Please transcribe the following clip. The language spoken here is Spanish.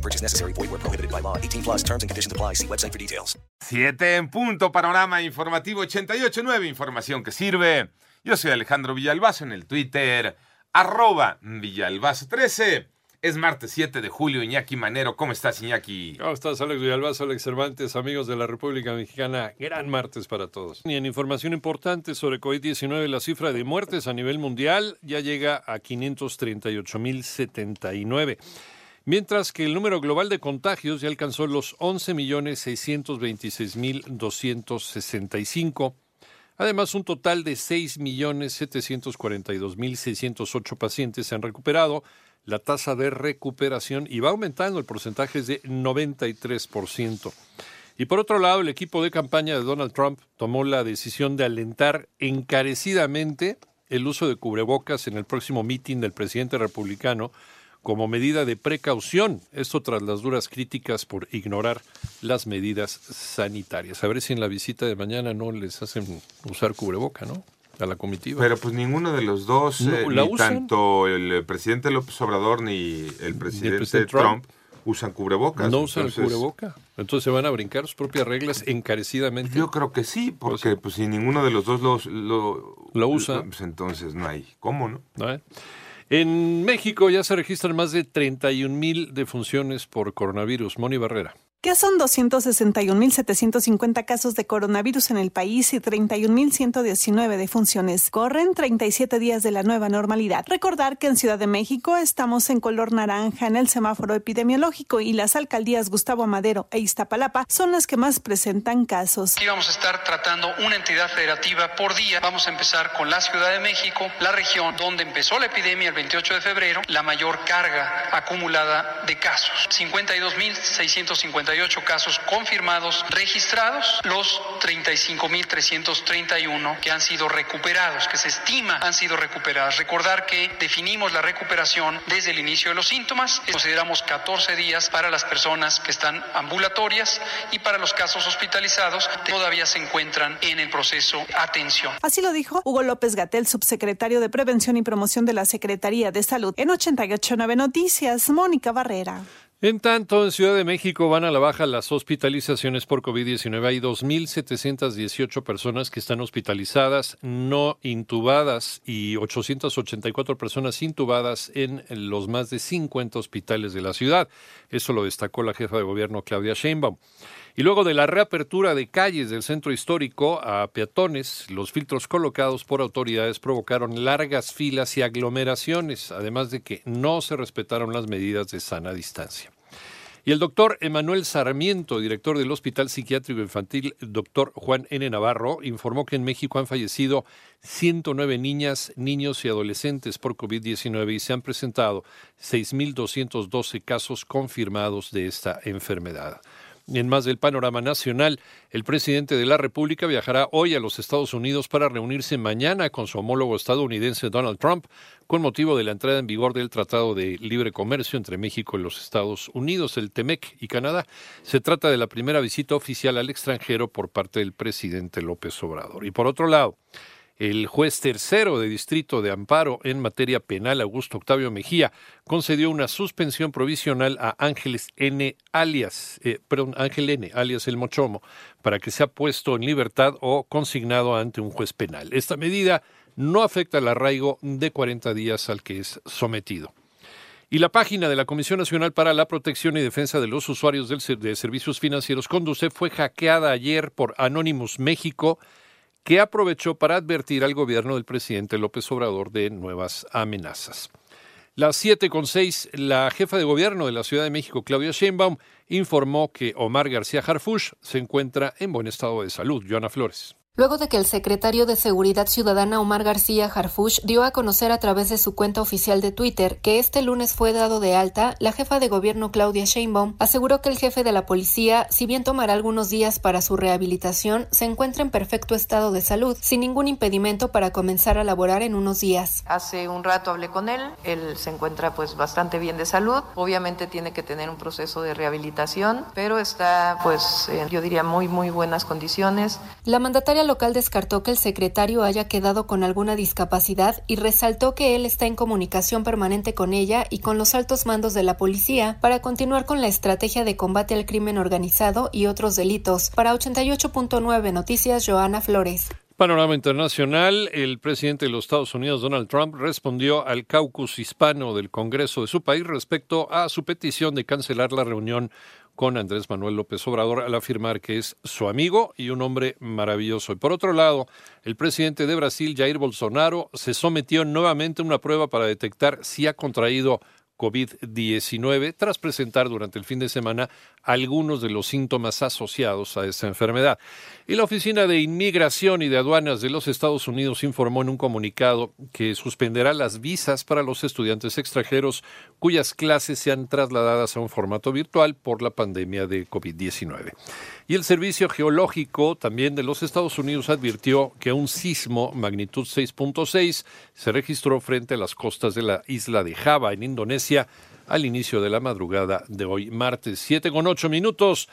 No purchase necessary. Void where prohibited by law. 18 plus terms and conditions apply. See website for details. Siete en punto, panorama informativo 88.9, información que sirve. Yo soy Alejandro Villalbazo en el Twitter, arroba Villalbazo13. Es martes 7 de julio, Iñaki Manero. ¿Cómo estás, Iñaki? ¿Cómo estás, Alex Villalbazo, Alex Cervantes, amigos de la República Mexicana? Gran martes para todos. Y en información importante sobre COVID-19, la cifra de muertes a nivel mundial ya llega a 538.079 mientras que el número global de contagios ya alcanzó los 11.626.265. Además, un total de 6.742.608 pacientes se han recuperado. La tasa de recuperación y va aumentando, el porcentaje es de 93%. Y por otro lado, el equipo de campaña de Donald Trump tomó la decisión de alentar encarecidamente el uso de cubrebocas en el próximo mitin del presidente republicano como medida de precaución. Esto tras las duras críticas por ignorar las medidas sanitarias. A ver si en la visita de mañana no les hacen usar cubreboca, ¿no? A la comitiva. Pero pues ninguno de los dos, No, eh, ¿la ni usan? tanto el presidente López Obrador ni el presidente, presidente Trump, Trump usan cubrebocas. no usan el Entonces, cubreboca. Entonces se van a brincar sus propias reglas encarecidamente. Yo creo que sí, porque pues, si ninguno de los dos los- lo, Lo usa. pues entonces no hay. ¿Cómo no? ¿no? ¿Eh? En México ya se registran más de 31 mil defunciones por coronavirus. Moni Barrera. Que son 261.750 casos de coronavirus en el país y 31.119 defunciones. Corren 37 días de la nueva normalidad. Recordar que en Ciudad de México estamos en color naranja en el semáforo epidemiológico y las alcaldías Gustavo Amadero e Iztapalapa son las que más presentan casos. Aquí vamos a estar tratando una entidad federativa por día. Vamos a empezar con la Ciudad de México, la región donde empezó la epidemia el 28 de febrero, la mayor carga acumulada de casos. 52.658 casos confirmados registrados, los 35.331 que han sido recuperados, que se estima han sido recuperadas. Recordar que definimos la recuperación desde el inicio de los síntomas. Consideramos 14 días para las personas que están ambulatorias y para los casos hospitalizados todavía se encuentran en el proceso atención. Así lo dijo Hugo López Gatel, subsecretario de Prevención y Promoción de la Secretaría de Salud. En 889 Noticias, Mónica Barrera. En tanto, en Ciudad de México van a la baja las hospitalizaciones por COVID-19. Hay 2.718 personas que están hospitalizadas, no intubadas, y 884 personas intubadas en los más de 50 hospitales de la ciudad. Eso lo destacó la jefa de gobierno Claudia Sheinbaum. Y luego de la reapertura de calles del centro histórico a peatones, los filtros colocados por autoridades provocaron largas filas y aglomeraciones, además de que no se respetaron las medidas de sana distancia. Y el doctor Emanuel Sarmiento, director del Hospital Psiquiátrico Infantil Doctor Juan N. Navarro, informó que en México han fallecido 109 niñas, niños y adolescentes por COVID-19 y se han presentado 6.212 casos confirmados de esta enfermedad. En más del panorama nacional, el presidente de la República viajará hoy a los Estados Unidos para reunirse mañana con su homólogo estadounidense Donald Trump con motivo de la entrada en vigor del Tratado de Libre Comercio entre México y los Estados Unidos, el TEMEC y Canadá. Se trata de la primera visita oficial al extranjero por parte del presidente López Obrador. Y por otro lado, el juez tercero de distrito de amparo en materia penal, Augusto Octavio Mejía, concedió una suspensión provisional a Ángeles N. alias, eh, perdón, Ángel N. alias El Mochomo, para que sea puesto en libertad o consignado ante un juez penal. Esta medida no afecta al arraigo de 40 días al que es sometido. Y la página de la Comisión Nacional para la Protección y Defensa de los Usuarios de Servicios Financieros, Conduce, fue hackeada ayer por Anonymous México, que aprovechó para advertir al gobierno del presidente López Obrador de nuevas amenazas. Las 7.6, la jefa de gobierno de la Ciudad de México, Claudia Sheinbaum, informó que Omar García Harfush se encuentra en buen estado de salud. Joana Flores. Luego de que el secretario de Seguridad Ciudadana Omar García Harfush dio a conocer a través de su cuenta oficial de Twitter que este lunes fue dado de alta, la jefa de gobierno Claudia Sheinbaum aseguró que el jefe de la policía, si bien tomará algunos días para su rehabilitación, se encuentra en perfecto estado de salud, sin ningún impedimento para comenzar a laborar en unos días. Hace un rato hablé con él, él se encuentra pues bastante bien de salud, obviamente tiene que tener un proceso de rehabilitación, pero está pues yo diría muy muy buenas condiciones. La mandataria local descartó que el secretario haya quedado con alguna discapacidad y resaltó que él está en comunicación permanente con ella y con los altos mandos de la policía para continuar con la estrategia de combate al crimen organizado y otros delitos. Para 88.9 Noticias, Joana Flores. Panorama internacional, el presidente de los Estados Unidos, Donald Trump, respondió al caucus hispano del Congreso de su país respecto a su petición de cancelar la reunión con Andrés Manuel López Obrador al afirmar que es su amigo y un hombre maravilloso. Y por otro lado, el presidente de Brasil, Jair Bolsonaro, se sometió nuevamente a una prueba para detectar si ha contraído COVID-19 tras presentar durante el fin de semana algunos de los síntomas asociados a esta enfermedad. Y la Oficina de Inmigración y de Aduanas de los Estados Unidos informó en un comunicado que suspenderá las visas para los estudiantes extranjeros cuyas clases sean trasladadas a un formato virtual por la pandemia de COVID-19. Y el Servicio Geológico también de los Estados Unidos advirtió que un sismo magnitud 6.6 se registró frente a las costas de la isla de Java en Indonesia al inicio de la madrugada de hoy, martes 7 con 8 minutos.